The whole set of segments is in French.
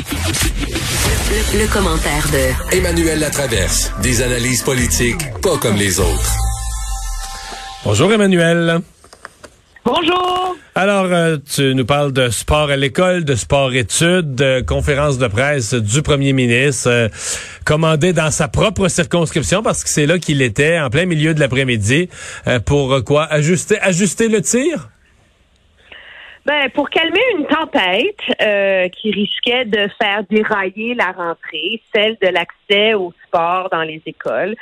Le, le commentaire de Emmanuel Latraverse. Des analyses politiques pas comme les autres. Bonjour Emmanuel. Bonjour. Alors, euh, tu nous parles de sport à l'école, de sport-études, de conférence de presse du premier ministre, euh, commandé dans sa propre circonscription, parce que c'est là qu'il était, en plein milieu de l'après-midi, euh, pour quoi? Ajuster, ajuster le tir? Ben, pour calmer une tempête euh, qui risquait de faire dérailler la rentrée, celle de l'accès au sport dans les écoles.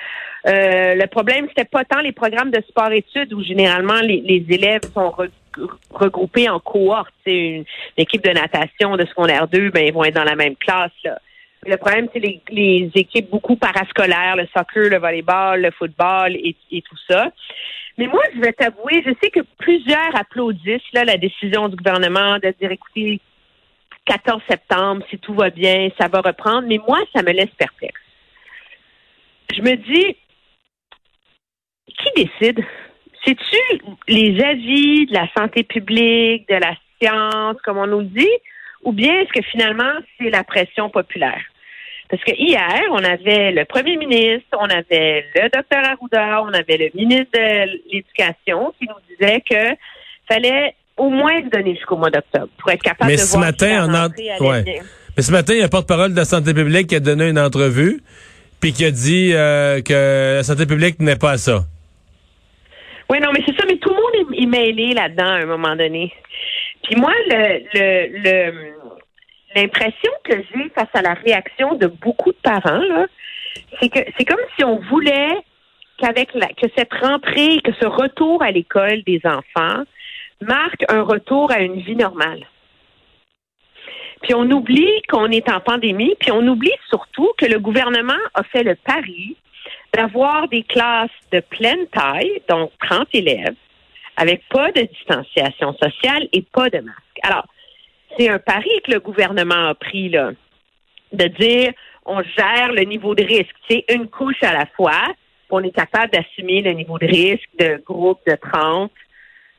Euh, le problème, c'était pas tant les programmes de sport-études où généralement les, élèves sont re- regroupés en cohorte. Une, une équipe de natation de secondaire 2, ben ils vont être dans la même classe. Là. Le problème, c'est les, équipes beaucoup parascolaires, le soccer, le volleyball, le football et tout ça. Mais moi, je vais t'avouer, je sais que plusieurs applaudissent la décision du gouvernement de dire, écoutez, 14 septembre, si tout va bien, ça va reprendre. Mais moi, ça me laisse perplexe. Je me dis, qui décide? C'est-tu les avis de la santé publique, de la science, comme on nous le dit, ou bien est-ce que finalement, c'est la pression populaire? Parce que hier, on avait le premier ministre, on avait le docteur Arruda, on avait le ministre de l'Éducation qui nous disait que fallait au moins se donner jusqu'au mois d'octobre pour être capable Mais de ce voir matin, si la on a- rentrée allait ouais. bien. Mais ce matin, il y a un porte-parole de la santé publique qui a donné une entrevue, puis qui a dit euh, que la santé publique n'est pas à ça. Oui, non, mais c'est ça, mais tout le monde est, est mêlé là-dedans à un moment donné. Puis moi, le, le, le, l'impression que j'ai face à la réaction de beaucoup de parents, là, c'est que c'est comme si on voulait qu'avec la, que cette rentrée, que ce retour à l'école des enfants marque un retour à une vie normale. Puis on oublie qu'on est en pandémie, puis on oublie surtout que le gouvernement a fait le pari d'avoir des classes de pleine taille, donc 30 élèves, avec pas de distanciation sociale et pas de masque. Alors, c'est un pari que le gouvernement a pris, là, de dire on gère le niveau de risque. C'est une couche à la fois, on est capable d'assumer le niveau de risque de groupe de 30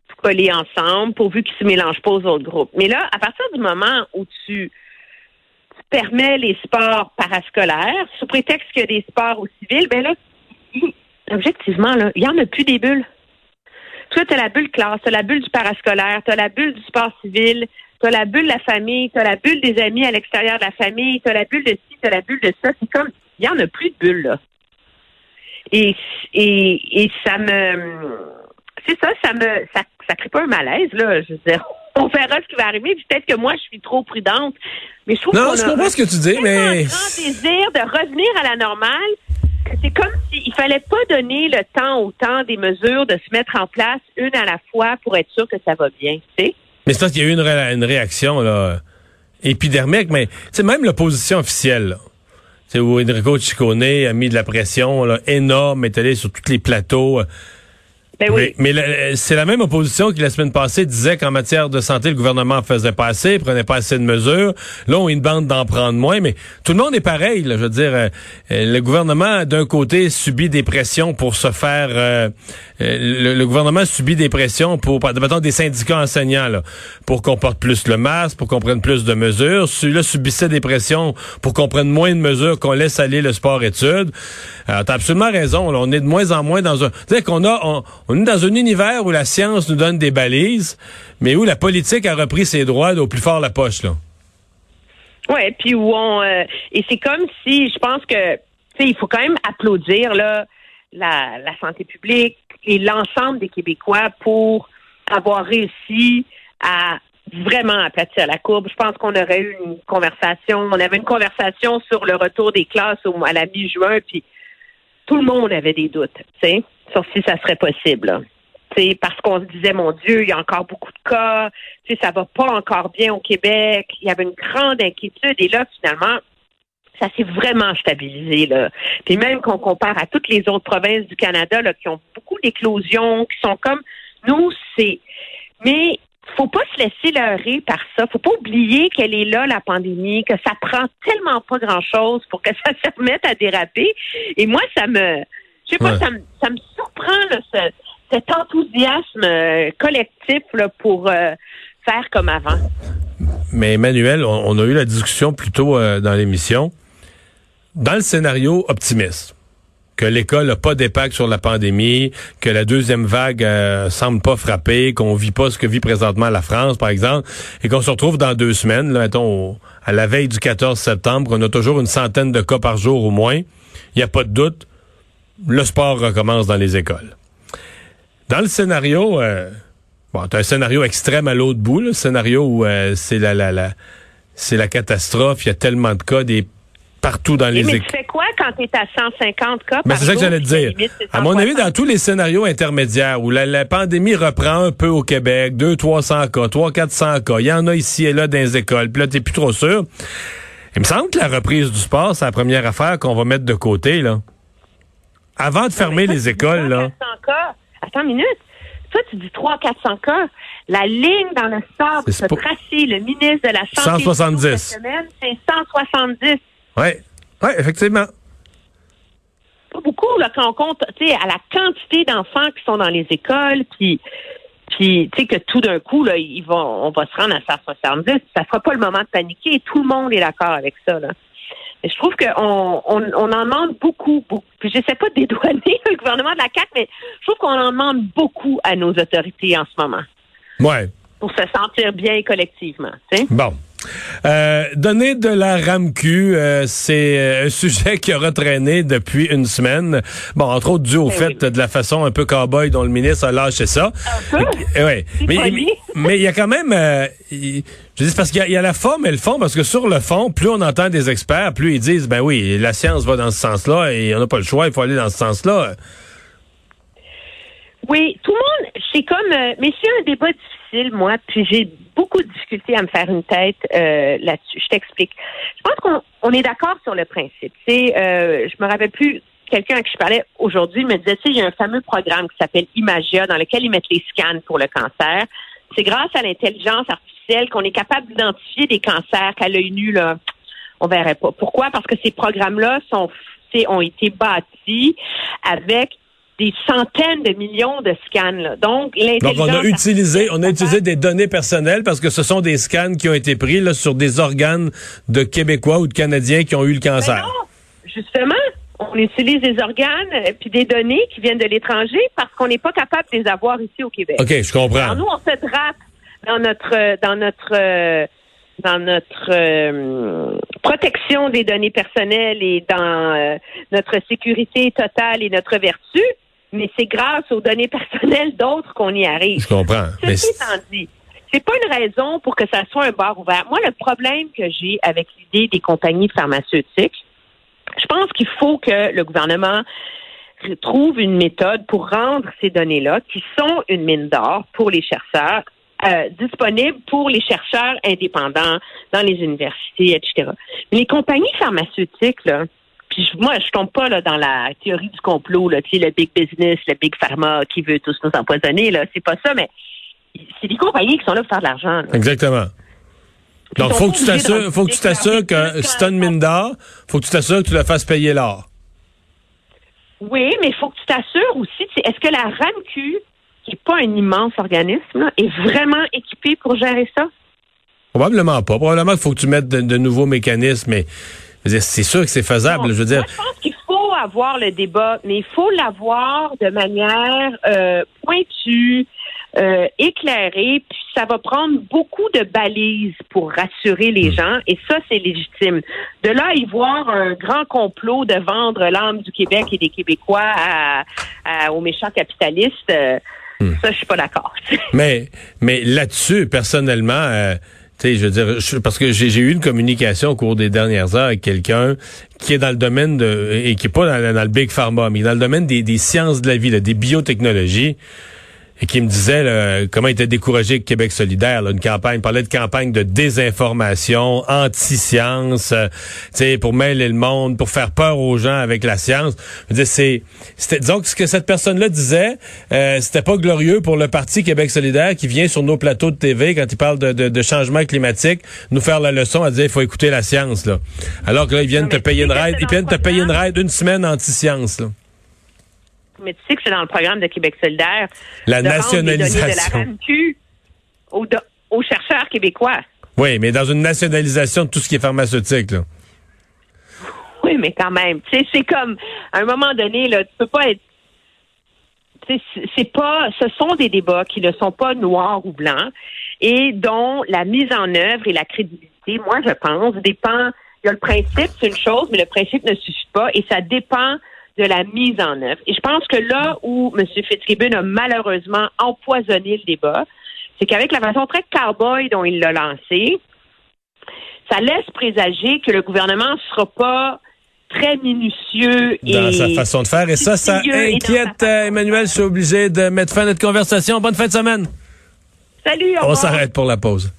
tout collés ensemble, pourvu qu'ils ne se mélangent pas aux autres groupes. Mais là, à partir du moment où tu, permets les sports parascolaires, sous prétexte qu'il y a des sports au civil, ben là, objectivement, là, il n'y en a plus des bulles. Toi, tu as la bulle classe, tu as la bulle du parascolaire, tu as la bulle du sport civil, tu as la bulle de la famille, tu as la bulle des amis à l'extérieur de la famille, tu as la bulle de ci, tu as la bulle de ça. C'est comme, il n'y en a plus de bulles, là. Et, et, et ça me, c'est ça, ça me, ça, ça crée pas un malaise, là. Je veux dire, on verra ce qui va arriver. Peut-être que moi, je suis trop prudente. Mais je trouve Non, je comprends ce que tu dis, mais- un grand désir de revenir à la normale. C'est comme s'il fallait pas donner le temps au temps des mesures de se mettre en place une à la fois pour être sûr que ça va bien, tu sais. Mais c'est parce qu'il y a eu une, ré- une réaction là, épidermique, mais même l'opposition officielle, sais, où Enrico Ciccone a mis de la pression là, énorme, est allé sur tous les plateaux. Euh, Ben oui. Mais, mais c'est la même opposition qui, la semaine passée, disait qu'en matière de santé, le gouvernement en faisait pas assez, prenait pas assez de mesures. Là, on une bande d'en prendre moins, mais tout le monde est pareil. Là, je veux dire, euh, euh, le gouvernement, d'un côté, subit des pressions pour se faire... euh, euh, le, le gouvernement subit des pressions pour, mettons, des syndicats enseignants, là, pour qu'on porte plus le masque, pour qu'on prenne plus de mesures. Celui-là subissait des pressions pour qu'on prenne moins de mesures, qu'on laisse aller le sport-études. Alors, t'as absolument raison. là, on est de moins en moins dans un... Sais qu'on a... On, on est dans un univers où la science nous donne des balises, mais où la politique a repris ses droits au plus fort la poche, là. Ouais, puis où on euh, et c'est comme si je pense que tu sais il faut quand même applaudir là la, la santé publique et l'ensemble des Québécois pour avoir réussi à vraiment aplatir la courbe. Je pense qu'on aurait eu une conversation, on avait une conversation sur le retour des classes au, à la mi-juin, puis tout le monde avait des doutes, tu sur si ça serait possible. là. Tu sais, parce qu'on se disait, mon Dieu, il y a encore beaucoup de cas, tu ça va pas encore bien au Québec. Il y avait une grande inquiétude. Et là, finalement, ça s'est vraiment stabilisé. Là. Puis même qu'on compare à toutes les autres provinces du Canada là, qui ont beaucoup d'éclosions, qui sont comme nous, c'est. Mais faut pas se laisser leurrer par ça. Faut pas oublier qu'elle est là, la pandémie, que ça prend tellement pas grand-chose pour que ça se remette à déraper. Et moi, ça me... Je sais pas, Ouais. ça, me, ça me surprend, là, ce- cet enthousiasme euh, collectif là, pour euh, faire comme avant. mais Emmanuel, on, on a eu la discussion plus tôt euh, dans l'émission. Dans le scénario optimiste, que l'école n'a pas d'impact sur la pandémie, que la deuxième vague euh, semble pas frapper, qu'on vit pas ce que vit présentement la France, par exemple, et qu'on se retrouve dans deux semaines, là, mettons, à la veille du 14 septembre, qu'on a toujours une centaine de cas par jour au moins, il n'y a pas de doute, le sport recommence dans les écoles. Dans le scénario, euh, bon, t'as un scénario extrême à l'autre bout, le scénario où euh, c'est la, la, la, c'est la catastrophe, il y a tellement de cas des partout dans les mais tu fais quoi quand tu es à 150 cas Mais par c'est ça que j'allais te dire. limite, À mon avis, 160? dans tous les scénarios intermédiaires où la, la pandémie reprend un peu au Québec, 2 300 cas, 3 400 cas, il y en a ici et là dans les écoles, puis là t'es plus trop sûr. Il me semble que la reprise du sport, c'est la première affaire qu'on va mettre de côté là. Avant de fermer les écoles 300, là. 400 cas. Attends une minute. Toi, tu dis 300-400 cas. La ligne dans le sable se pas- tracée, le ministre de la Santé 170. cette semaine, c'est 170. Ouais. Ouais, effectivement. Pas beaucoup, là, quand on compte, tu sais, à la quantité d'enfants qui sont dans les écoles, puis, puis tu sais, que tout d'un coup, là, ils vont, on va se rendre à 170. Ça sera pas le moment de paniquer. Tout le monde est d'accord avec ça, là. Mais je trouve qu'on on, on en demande beaucoup, beaucoup. Puis j'essaie pas de dédouaner le gouvernement de la CAQ, mais je trouve qu'on en demande beaucoup à nos autorités en ce moment Ouais. pour se sentir bien collectivement. tu sais. Bon. Euh, donner de la RAMQ, euh, c'est euh, un sujet qui aura traîné depuis une semaine. Bon, entre autres dû au Ben fait de la façon un peu cowboy dont le ministre a lâché ça. Un peu? Eh ouais. Mais il y a quand même, euh, je dis parce qu'il y, a- y a la forme et le fond, parce que sur le fond, plus on entend des experts, plus ils disent, ben oui, la science va dans ce sens-là et on n'a pas le choix, il faut aller dans ce sens-là. Oui, tout le monde, c'est comme, mais c'est un débat difficile, moi, puis j'ai beaucoup de difficulté à me faire une tête euh, là-dessus. Je t'explique. Je pense qu'on on est d'accord sur le principe. C'est, euh, je me rappelle plus, quelqu'un à qui je parlais aujourd'hui me disait, tu sais, il y a un fameux programme qui s'appelle Imagia, dans lequel ils mettent les scans pour le cancer. C'est grâce à l'intelligence artificielle qu'on est capable d'identifier des cancers qu'à l'œil nu, là, on verrait pas. Pourquoi? Parce que ces programmes-là sont, ont été bâtis avec des centaines de millions de scans. là. Donc, Donc on a utilisé, on a utilisé des données personnelles parce que ce sont des scans qui ont été pris là, sur des organes de Québécois ou de Canadiens qui ont eu le Ben cancer. non, justement, on utilise des organes euh, puis des données qui viennent de l'étranger parce qu'on n'est pas capable de les avoir ici au Québec. OK, je comprends. Alors nous, on se drape dans notre euh, dans notre euh, dans notre euh, protection des données personnelles et dans euh, notre sécurité totale et notre vertu, mais c'est grâce aux données personnelles d'autres qu'on y arrive. Je comprends. Ceci étant dit, c'est pas une raison pour que ça soit un bar ouvert. Moi, le problème que j'ai avec l'idée des compagnies pharmaceutiques, je pense qu'il faut que le gouvernement trouve une méthode pour rendre ces données-là, qui sont une mine d'or pour les chercheurs, euh, disponibles pour les chercheurs indépendants dans les universités, etc. Mais les compagnies pharmaceutiques, là, puis moi, je tombe pas là, dans la théorie du complot, là, tu sais, le big business, le big pharma qui veut tous nous empoisonner, là, c'est pas ça, mais c'est des compagnies qui sont là pour faire de l'argent. Exactement. Donc, faut que tu t'assures, faut que tu t'assures que si t'as une qu'un- mine d'or, faut que tu t'assures que tu la fasses payer l'or. Oui, mais il faut que tu t'assures aussi, est-ce que la RAMQ, qui n'est pas un immense organisme, là, est vraiment équipée pour gérer ça? Probablement pas. Probablement qu'il faut que tu mettes de, de nouveaux mécanismes, mais c'est sûr que c'est faisable. Non, je veux dire, moi, je pense qu'il faut avoir le débat, mais il faut l'avoir de manière euh, pointue, euh, éclairée, puis ça va prendre beaucoup de balises pour rassurer Hmm. les gens, et ça, c'est légitime. De là à y voir un grand complot de vendre l'âme du Québec et des Québécois à, à- aux méchants capitalistes, euh, Hmm. ça, je suis pas d'accord. mais mais là-dessus, personnellement, euh, tu je veux dire, je- parce que j'ai j'ai eu une communication au cours des dernières heures avec quelqu'un qui est dans le domaine de et qui est pas dans, dans le big pharma, mais dans le domaine des, des sciences de la vie, là, des biotechnologies. Et qui me disait là, comment il était découragé avec Québec solidaire, là, une campagne, il parlait de campagne de désinformation, anti-science, euh, tu sais, pour mêler le monde, pour faire peur aux gens avec la science. C'est, c'était, disons que ce que cette personne-là disait, euh, c'était pas glorieux pour le parti Québec solidaire qui vient sur nos plateaux de TV quand il parle de, de, de changement climatique, nous faire la leçon à dire il faut écouter la science, là. Alors que là, ils viennent Non, te payer une c'est ils viennent te payer une programme. ride une semaine anti-science, là. Que c'est dans le programme de Québec solidaire. La nationalisation. de la RAMQ aux, do- aux chercheurs québécois. Oui, mais dans une nationalisation de tout ce qui est pharmaceutique, là. Oui, mais quand même. Tu sais, c'est comme, à un moment donné, là, tu peux pas être c'est pas, ce sont des débats qui ne sont pas noirs ou blancs et dont la mise en œuvre et la crédibilité, moi, je pense, dépend. Il y a le principe, c'est une chose, mais le principe ne suffit pas et ça dépend de la mise en œuvre. Et je pense que là où M. Fitzgibbon a malheureusement empoisonné le débat, c'est qu'avec la façon très cowboy dont il l'a lancé, ça laisse présager que le gouvernement ne sera pas très minutieux et dans sa façon de faire. Et ça, ça inquiète euh, Emmanuel. Je suis obligé de mettre fin à notre conversation. Bonne fin de semaine. Salut. On s'arrête pour la pause.